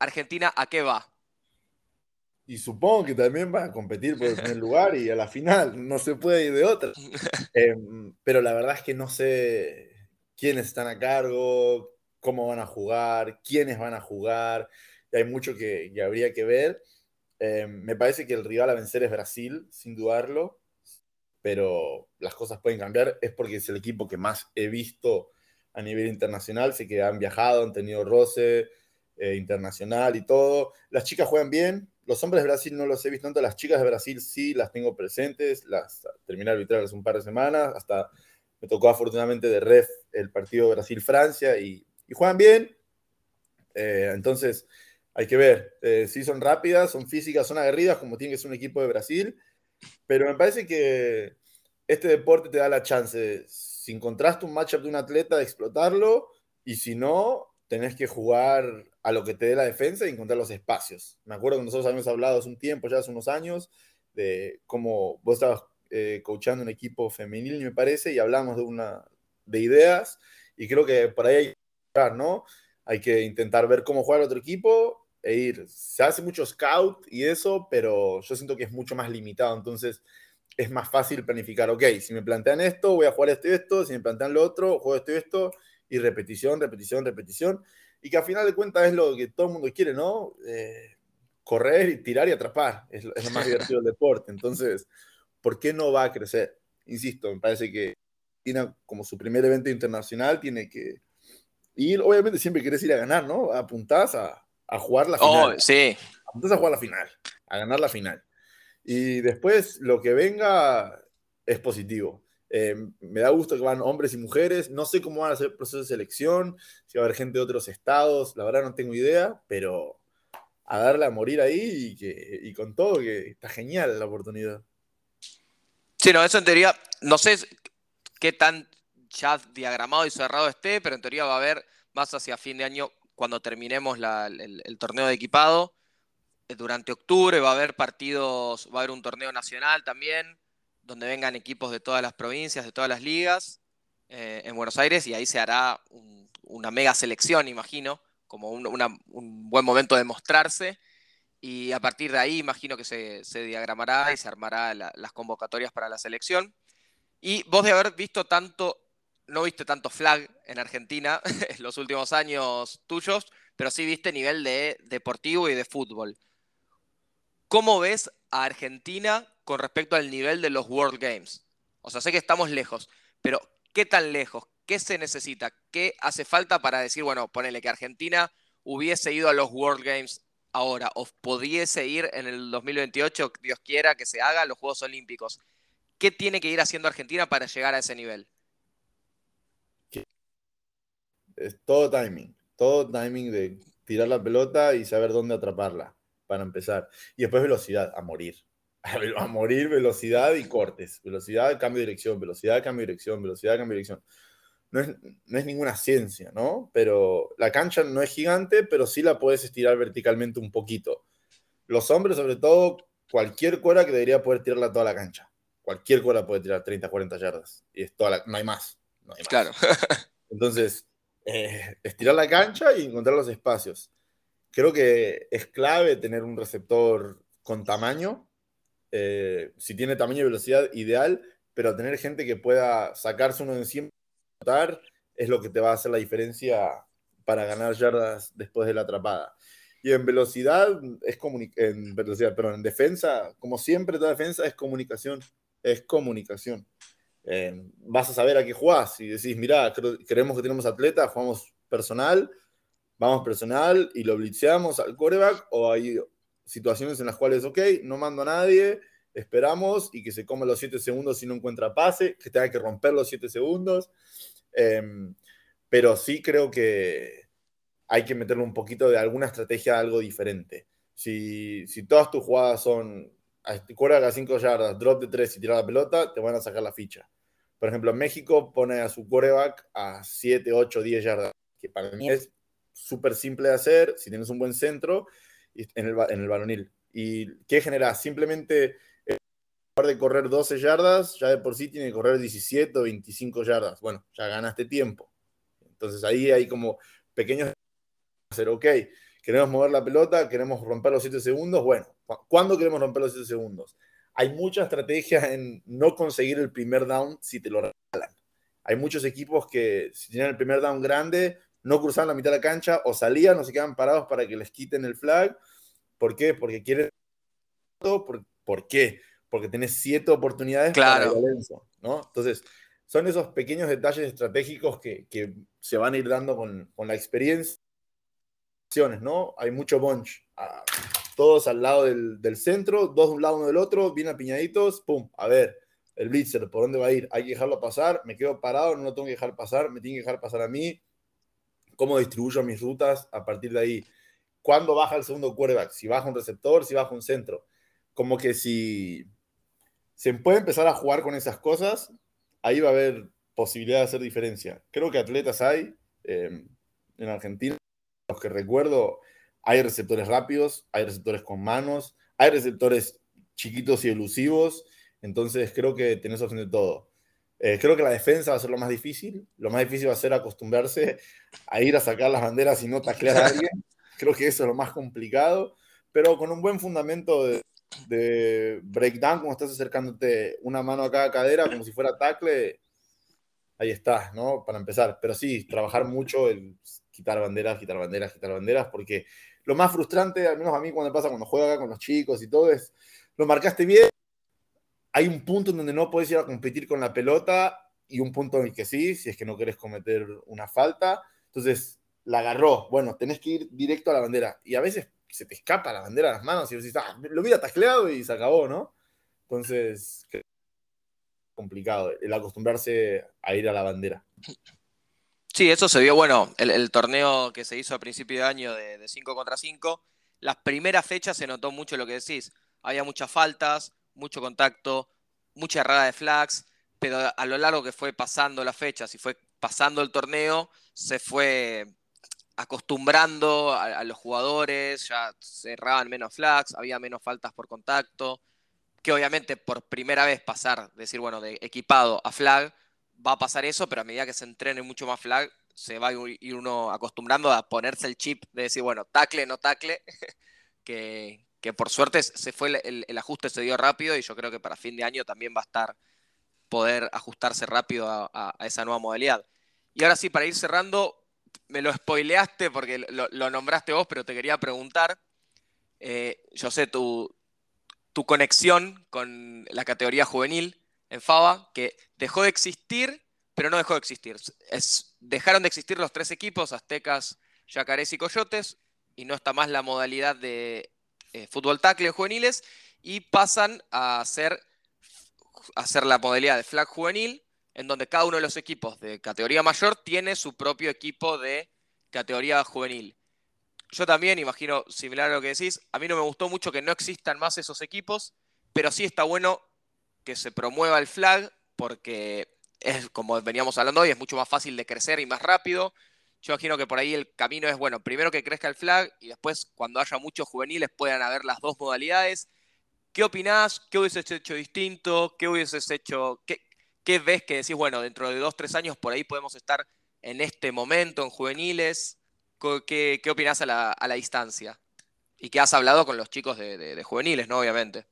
[SPEAKER 1] Argentina, ¿a qué va?
[SPEAKER 2] y supongo que también va a competir por el primer lugar y a la final, no se puede ir de otra. Em, pero la verdad es que no sé quiénes están a cargo, cómo van a jugar, quiénes van a jugar, hay mucho que, habría que ver. Em, me parece que el rival a vencer es Brasil, sin dudarlo, pero las cosas pueden cambiar, es porque es el equipo que más he visto a nivel internacional, sé que han viajado, han tenido roce eh, internacional y todo. Las chicas juegan bien, los hombres de Brasil no los he visto tanto, las chicas de Brasil sí las tengo presentes, las terminé arbitrar hace un par de semanas, hasta me tocó afortunadamente de ref el partido Brasil-Francia y, juegan bien. Eh, entonces, hay que ver, eh, son rápidas, son físicas, son aguerridas, como tiene que ser un equipo de Brasil, pero me parece que este deporte te da la chance, si encontraste un matchup de un atleta, de explotarlo, y si no, tenés que jugar a lo que te dé la defensa y encontrar los espacios. Me acuerdo que nosotros habíamos hablado hace un tiempo, ya hace unos años, de cómo vos estabas eh, coachando un equipo femenil, me parece, y hablamos de, una, de ideas, y creo que por ahí hay ¿no? Hay que intentar ver cómo juega el otro equipo e ir. Se hace mucho scout y eso, pero yo siento que es mucho más limitado, entonces es más fácil planificar, ok, si me plantean esto, voy a jugar esto y esto, si me plantean lo otro, juego esto y esto, y repetición, repetición, repetición y que a final de cuentas es lo que todo el mundo quiere, ¿no? Eh, correr y tirar y atrapar, es, lo más divertido del deporte. Entonces, ¿por qué no va a crecer? Insisto, me parece que tiene como su primer evento internacional, tiene que ir, obviamente siempre quieres ir a ganar, ¿no? Apuntás a, a jugar la final.
[SPEAKER 1] Oh, sí.
[SPEAKER 2] Apuntás a jugar la final, a ganar la final. Y después lo que venga es positivo. Eh, me da gusto que van hombres y mujeres. No sé cómo van a ser el proceso de selección, si va a haber gente de otros estados, la verdad no tengo idea, pero a darle a morir ahí y, que, y con todo, que está genial la oportunidad.
[SPEAKER 1] Sí, no, eso en teoría, no sé qué tan ya diagramado y cerrado esté, pero en teoría va a haber más hacia fin de año, cuando terminemos el, torneo de equipado, eh, durante octubre va a haber partidos, va a haber un torneo nacional también, donde vengan equipos de todas las provincias, de todas las ligas, eh, en Buenos Aires, y ahí se hará una mega selección, imagino, como un, buen momento de mostrarse. Y a partir de ahí, imagino que se, diagramará y se armará las convocatorias para la selección. Y vos de haber visto tanto, no viste tanto flag en Argentina en los últimos años tuyos, pero sí viste nivel de deportivo y de fútbol. ¿Cómo ves a Argentina con respecto al nivel de los World Games. O sea, sé que estamos lejos, pero ¿qué tan lejos? ¿Qué se necesita? ¿Qué hace falta para decir, bueno, ponele que Argentina hubiese ido a los World Games ahora o pudiese ir en el 2028, Dios quiera que se haga, los Juegos Olímpicos? ¿Qué tiene que ir haciendo Argentina para llegar a ese nivel?
[SPEAKER 2] Es todo timing, todo timing de tirar la pelota y saber dónde atraparla, para empezar. Y después velocidad, a morir a morir velocidad y cortes. Velocidad, cambio de dirección, velocidad, cambio de dirección, velocidad, cambio de dirección. No es, no es ninguna ciencia, ¿no? Pero la cancha no es gigante, pero sí la puedes estirar verticalmente un poquito. Los hombres, sobre todo, cualquier cuera que debería poder tirarla toda la cancha. Cualquier cuera puede tirar 30, 40 yardas. Y es toda no hay más. No hay más.
[SPEAKER 1] Claro.
[SPEAKER 2] Entonces, eh, estirar la cancha y encontrar los espacios. Creo que es clave tener un receptor con tamaño eh, si tiene tamaño y velocidad, ideal, pero tener gente que pueda sacarse uno de encima es lo que te va a hacer la diferencia para ganar yardas después de la atrapada. Y en velocidad, es en velocidad, pero en defensa, como siempre, toda defensa es comunicación, es comunicación. Eh, vas a saber a qué jugás. Si decís, mira, queremos que tenemos atleta, jugamos personal, vamos personal y lo blitzeamos al coreback, o hay situaciones en las cuales, ok, no mando a nadie, esperamos y que se come los 7 segundos si no encuentra pase, que tenga que romper los 7 segundos. Em, pero sí creo que hay que meterle un poquito de alguna estrategia algo diferente. Si, si todas tus jugadas son quarterback a 5 yardas, drop de 3 y tirar la pelota, te van a sacar la ficha. Por ejemplo, México pone a su quarterback a 7, 8, 10 yardas, que para mí es súper simple de hacer si tienes un buen centro en el, en el balonil. ¿Y qué genera? Simplemente, en lugar de correr 12 yardas, ya de por sí tiene que correr 17 o 25 yardas. Bueno, ya ganaste tiempo. Entonces ahí hay como pequeños hacer, ok, queremos mover la pelota, queremos romper los 7 segundos, bueno, ¿cuándo queremos romper los 7 segundos? Hay mucha estrategia en no conseguir el primer down si te lo regalan. Hay muchos equipos que si tienen el primer down grande, no cruzaban la mitad de la cancha o salían o se quedan parados para que les quiten el flag. ¿Por qué? Porque quieren... ¿Por, ¿Por qué? Porque tenés siete oportunidades
[SPEAKER 1] claro. para
[SPEAKER 2] ¿no? Entonces, son esos pequeños detalles estratégicos que, que se van a ir dando con, con la experiencia ¿no? Hay mucho bunch. Ah, todos al lado del, del, centro, dos de un lado, uno del otro, bien apiñaditos, pum, a ver, el blitzer, ¿por dónde va a ir? Hay que dejarlo pasar, me quedo parado, no lo tengo que dejar pasar, me tiene que dejar pasar a mí. ¿Cómo distribuyo mis rutas a partir de ahí? ¿Cuándo baja el segundo quarterback? Si baja un receptor, si baja un centro. Como que si se puede empezar a jugar con esas cosas, ahí va a haber posibilidad de hacer diferencia. Creo que atletas hay eh, en Argentina los que recuerdo, hay receptores rápidos, hay receptores con manos, hay receptores chiquitos y elusivos, entonces creo que tenés opción de todo. Eh, creo que la defensa va a ser lo más difícil, lo más difícil va a ser acostumbrarse a ir a sacar las banderas y no taclear a alguien, creo que eso es lo más complicado, pero con un buen fundamento de, de breakdown, como estás acercándote una mano a cada cadera, como si fuera tackle, ahí está, ¿no? Para empezar. Pero sí, trabajar mucho el quitar banderas, quitar banderas, quitar banderas, porque lo más frustrante, al menos a mí cuando pasa cuando juega con los chicos y todo, es, lo marcaste bien, hay un punto en donde no puedes ir a competir con la pelota y un punto en el que sí, si es que no quieres cometer una falta. Entonces, la agarró. Bueno, tenés que ir directo a la bandera. Y a veces se te escapa la bandera a las manos y decís, ah, lo hubiera tacleado y se acabó, ¿no? Entonces, complicado el acostumbrarse a ir a la bandera.
[SPEAKER 1] Sí, eso se vio, bueno, el, torneo que se hizo a principio de año de 5 contra 5, las primeras fechas se notó mucho lo que decís, había muchas faltas, mucho contacto, mucha errada de flags, pero a lo largo que fue pasando las fechas y fue pasando el torneo, se fue acostumbrando a, los jugadores, ya se erraban menos flags, había menos faltas por contacto, que obviamente por primera vez pasar, decir, bueno, de equipado a flag, va a pasar eso, pero a medida que se entrene mucho más flag, se va a ir uno acostumbrando a ponerse el chip de decir, bueno, tacle, no tacle, que, por suerte se fue el, ajuste, se dio rápido y yo creo que para fin de año también va a estar poder ajustarse rápido a, esa nueva modalidad. Y ahora sí, para ir cerrando, me lo spoileaste porque lo, nombraste vos, pero te quería preguntar, eh, yo sé tu, tu conexión con la categoría juvenil, en Fava, que dejó de existir, pero no dejó de existir. Dejaron de existir los tres equipos, Aztecas, Yacarés y Coyotes, y no está más la modalidad de eh, fútbol tackle juveniles, y pasan a hacer, a hacer la modalidad de flag juvenil, en donde cada uno de los equipos de categoría mayor tiene su propio equipo de categoría juvenil. Yo también imagino, similar a lo que decís, a mí no me gustó mucho que no existan más esos equipos, pero sí está bueno que se promueva el flag, porque es, como veníamos hablando hoy, es mucho más fácil de crecer y más rápido. Yo imagino que por ahí el camino es, bueno, primero que crezca el flag y después cuando haya muchos juveniles puedan haber las dos modalidades. ¿Qué opinás? ¿Qué hubieses hecho distinto? ¿Qué hubieses hecho? ¿Qué, ves que decís, bueno, dentro de dos, tres años por ahí podemos estar en este momento en juveniles? ¿Qué, qué opinás a la, a la distancia? Y qué has hablado con los chicos de, de juveniles, ¿no? Obviamente.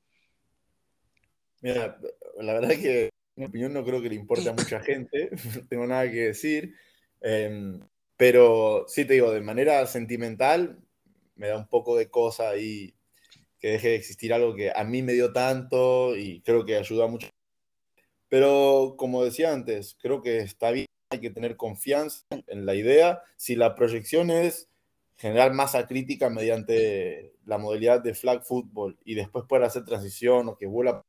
[SPEAKER 2] Mira, la verdad es que mi opinión no creo que le importe a mucha gente, no tengo nada que decir, em, pero sí te digo, de manera sentimental, me da un poco de cosa ahí que deje de existir algo que a mí me dio tanto y creo que ayuda mucho. Pero como decía antes, creo que está bien, hay que tener confianza en la idea. Si la proyección es generar masa crítica mediante la modalidad de flag football y después poder hacer transición o que vuela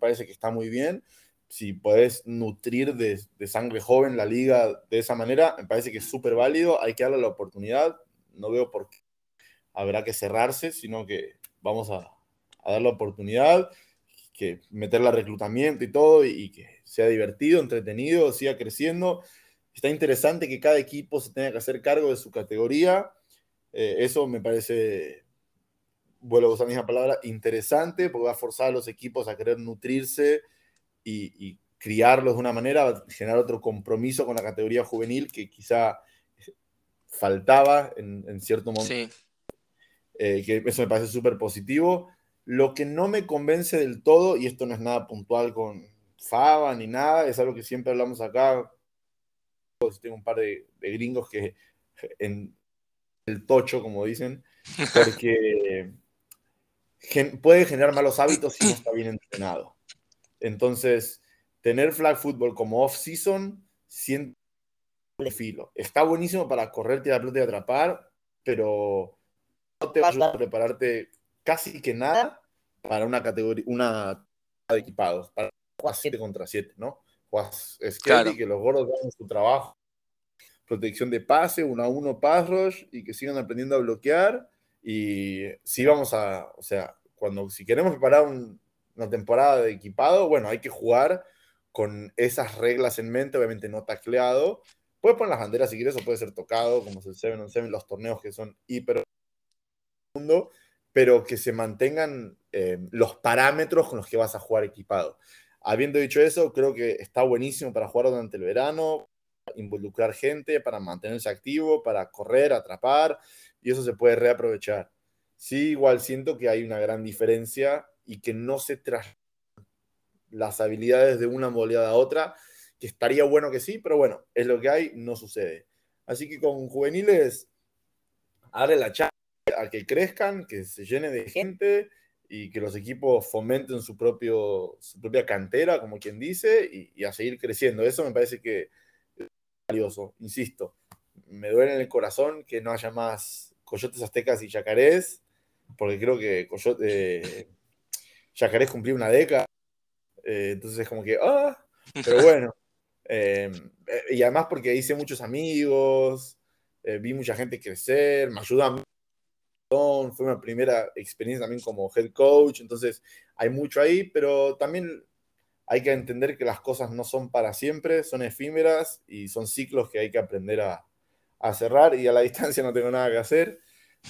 [SPEAKER 2] parece que está muy bien. Si puedes nutrir de, sangre joven la liga de esa manera, me parece que es súper válido. Hay que darle la oportunidad. No veo por qué habrá que cerrarse, sino que vamos a, a dar la oportunidad, que meterle reclutamiento y todo, y, que sea divertido, entretenido, siga creciendo. Está interesante que cada equipo se tenga que hacer cargo de su categoría. Eh, eso me parece, vuelvo a usar la misma palabra, interesante, porque va a forzar a los equipos a querer nutrirse y, criarlos de una manera, generar otro compromiso con la categoría juvenil que quizá faltaba en, cierto momento. Sí. Eh, que eso me parece súper positivo. Lo que no me convence del todo, y esto no es nada puntual con Faba ni nada, es algo que siempre hablamos acá. Tengo un par de, gringos que en el tocho, como dicen, porque puede generar malos hábitos si no está bien entrenado. Entonces, tener flag football como off-season, siento filo. Está buenísimo para correr, tirar pelota y atrapar, pero no te va a ayudar a prepararte casi que nada para una categoría, una de equipados, para jugar 7 contra 7, ¿no? Juegas Skelly, que los gordos hagan su trabajo, protección de pase, uno a uno pass rush y que sigan aprendiendo a bloquear. Y si vamos a, o sea, cuando si queremos preparar una temporada de equipado, bueno, hay que jugar con esas reglas en mente, obviamente no tacleado. Puedes poner las banderas si quieres, o puede ser tocado, como es el 7 on 7, los torneos que son hiper mundo, pero que se mantengan eh, los parámetros con los que vas a jugar equipado. Habiendo dicho eso, creo que está buenísimo para jugar durante el verano, involucrar gente, para mantenerse activo, para correr, atrapar, y eso se puede reaprovechar. Sí, igual siento que hay una gran diferencia y que no se tras las habilidades de una modalidad a otra, que estaría bueno que sí, pero bueno, es lo que hay, no sucede. Así que con juveniles, darle la chance a que crezcan, que se llene de gente y que los equipos fomenten su, propio, su propia cantera, como quien dice, y, a seguir creciendo. Eso me parece que es valioso, insisto. Me duele en el corazón que no haya más coyotes aztecas y yacarés, porque creo que coyote, yacarés cumplió una década, eh, entonces es como que, ah, pero bueno. Eh, y además porque hice muchos amigos, eh, vi mucha gente crecer, me ayuda a fue una primera experiencia también como head coach, entonces hay mucho ahí, pero también hay que entender que las cosas no son para siempre, son efímeras y son ciclos que hay que aprender a, cerrar y a la distancia no tengo nada que hacer,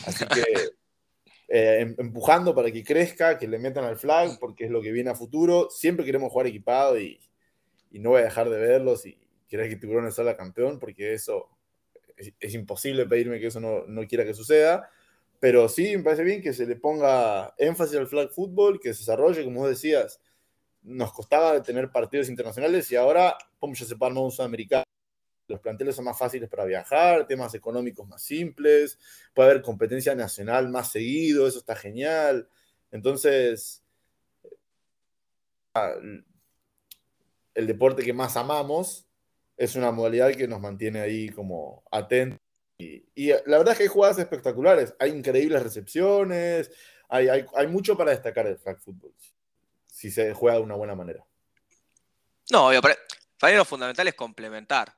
[SPEAKER 2] así que eh, em, empujando para que crezca, que le metan al flag, porque es lo que viene a futuro, siempre queremos jugar equipado y, no voy a dejar de verlos y querer que Tiburones salga campeón, porque eso es, imposible pedirme que eso no, no quiera que suceda. Pero sí, me parece bien que se le ponga énfasis al flag football, que se desarrolle, como vos decías. Nos costaba tener partidos internacionales y ahora, como ya se un sudamericano, los planteles son más fáciles para viajar, temas económicos más simples, puede haber competencia nacional más seguido, eso está genial. Entonces, el deporte que más amamos es una modalidad que nos mantiene ahí como atentos y, la verdad es que hay jugadas espectaculares, hay increíbles recepciones, hay, hay, mucho para destacar del flag football, si se juega de una buena manera.
[SPEAKER 1] No, obvio, mí lo fundamental es complementar.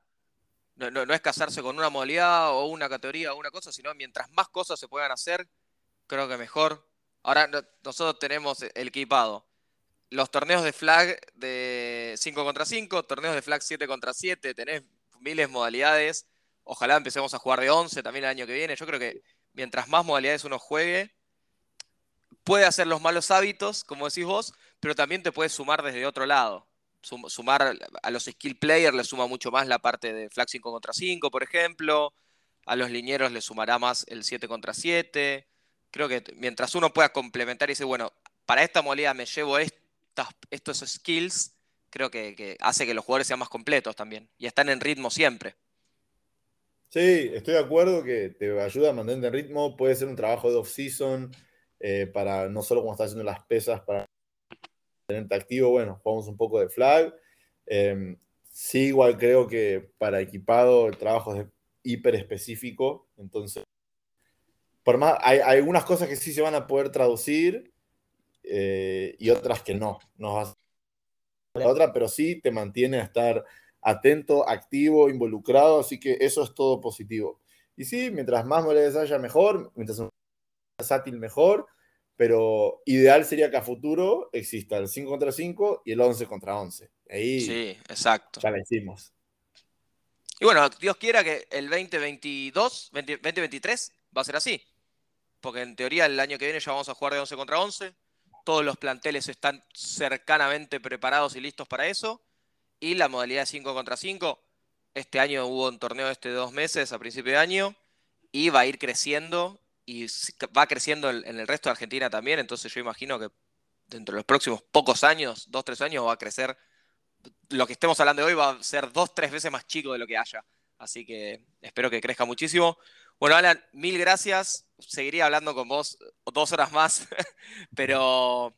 [SPEAKER 1] No, no, es casarse con una modalidad o una categoría o una cosa, sino mientras más cosas se puedan hacer, creo que mejor. Ahora nosotros tenemos el equipado. Los torneos de flag de 5 contra 5, torneos de flag 7 contra 7, tenés miles de modalidades Ojalá empecemos a jugar de 11 también el año que viene. Yo creo que mientras más modalidades uno juegue, puede hacer los malos hábitos, como decís vos, pero también te puedes sumar desde otro lado. Sumar a los skill players le suma mucho más la parte de flag 5 contra 5, por ejemplo. A los linieros le sumará más el 7 contra 7. Creo que mientras uno pueda complementar y decir, bueno, para esta modalidad me llevo estos skills, creo que, hace que los jugadores sean más completos también. Y están en ritmo siempre.
[SPEAKER 2] Sí, estoy de acuerdo que te ayuda a mantenerte en ritmo. Puede ser un trabajo de off-season eh, para no solo cuando estás haciendo las pesas, para tenerte activo. Bueno, jugamos un poco de flag. Em, sí, igual creo que para equipado el trabajo es hiper específico. Entonces, por más, hay, algunas cosas que sí se van a poder traducir eh, y otras que no. No vas a la otra, pero sí te mantiene a estar atento, activo, involucrado, así que eso es todo positivo. Y sí, mientras más modalidades haya, mejor, mientras más versátil, mejor, pero ideal sería que a futuro exista el 5 contra 5 y el 11 contra 11. Ahí
[SPEAKER 1] sí, exacto.
[SPEAKER 2] Ya la hicimos.
[SPEAKER 1] Y bueno, Dios quiera que el 2022, 2023 va a ser así. Porque en teoría el año que viene ya vamos a jugar de 11 contra 11. Todos los planteles están cercanamente preparados y listos para eso. Y la modalidad de 5 contra 5. Este año hubo un torneo este de dos meses a principio de año. Y va a ir creciendo. Y va creciendo en el resto de Argentina también. Entonces yo imagino que dentro de los próximos pocos años, dos, tres años, va a crecer. Lo que estemos hablando hoy va a ser dos, tres veces más chico de lo que haya. Así que espero que crezca muchísimo. Bueno, Alan, mil gracias. Seguiría hablando con vos dos horas más, pero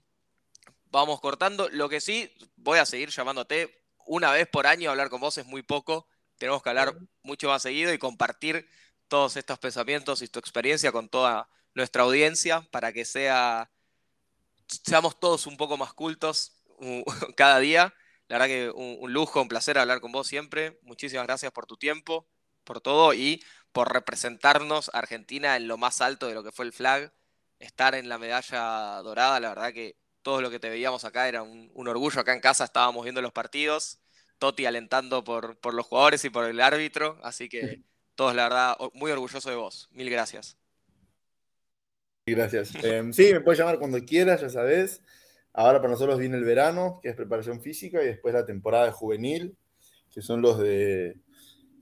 [SPEAKER 1] vamos cortando. Lo que sí, voy a seguir llamándote una vez por año. Hablar con vos es muy poco. Tenemos que hablar mucho más seguido y compartir todos estos pensamientos y tu experiencia con toda nuestra audiencia para que sea seamos todos un poco más cultos cada día. La verdad que un, lujo, un placer hablar con vos siempre. Muchísimas gracias por tu tiempo, por todo y por representarnos a Argentina en lo más alto de lo que fue el flag, estar en la medalla dorada, la verdad que todo lo que te veíamos acá era un, orgullo, acá en casa estábamos viendo los partidos, Toti alentando por, los jugadores y por el árbitro, así que todos la verdad muy orgulloso de vos, mil gracias.
[SPEAKER 2] Gracias. Em, sí, me puedes llamar cuando quieras, ya sabes. Ahora para nosotros viene el verano, que es preparación física, y después la temporada de juvenil, que son los de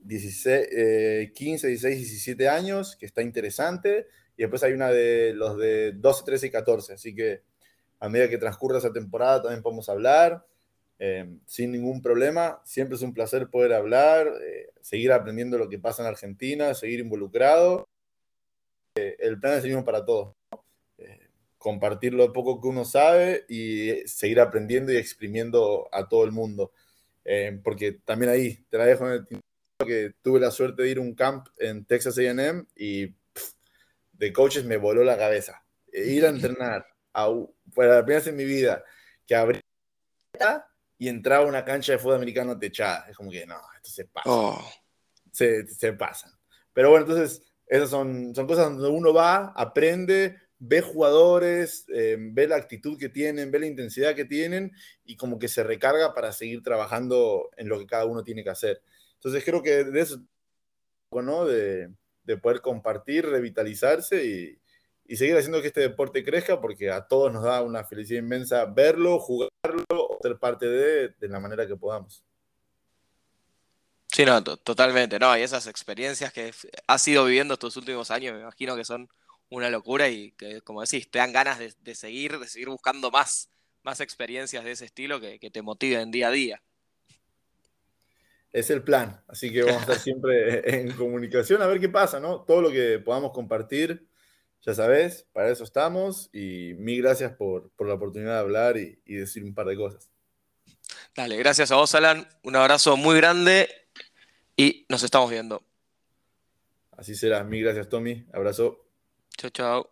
[SPEAKER 2] 16, 15, 16, 17 años, que está interesante, y después hay una de los de 12, 13 y 14, así que a medida que transcurra esa temporada también podemos hablar, eh, sin ningún problema, siempre es un placer poder hablar, eh, seguir aprendiendo lo que pasa en Argentina, seguir involucrado. Eh, el plan es el mismo para todos, compartir lo poco que uno sabe y seguir aprendiendo y exprimiendo a todo el mundo. porque también ahí, te la dejo en el que tuve la suerte de ir a un camp en Texas AM y de coaches me voló la cabeza. E ir a entrenar a, la primera vez en mi vida que abrí y entraba a una cancha de fútbol americano techada. Es como que no, esto se pasa. Oh. Se, se pasan. Pero bueno, entonces, esas son, son cosas donde uno va, aprende, ve jugadores, eh, ve la actitud que tienen, ve la intensidad que tienen y como que se recarga para seguir trabajando en lo que cada uno tiene que hacer. Entonces creo que de eso, ¿no? De, de poder compartir, revitalizarse y, y, seguir haciendo que este deporte crezca, porque a todos nos da una felicidad inmensa verlo, jugarlo, ser parte de, de la manera que podamos.
[SPEAKER 1] Sí, no, totalmente, no, y esas experiencias que has ido viviendo estos últimos años, me imagino que son una locura y que, como decís, te dan ganas de, de seguir, de seguir buscando más, más experiencias de ese estilo que, que te motiven día a día
[SPEAKER 2] es el plan. Así que vamos a estar siempre en comunicación a ver qué pasa, ¿no? Todo lo que podamos compartir, ya sabes, para eso estamos. Y mil gracias por, la oportunidad de hablar y, y, decir un par de cosas.
[SPEAKER 1] Dale, gracias a vos, Alan. Un abrazo muy grande y nos estamos viendo.
[SPEAKER 2] Así será. Mil gracias, Tommy. Abrazo.
[SPEAKER 1] Chao, chao.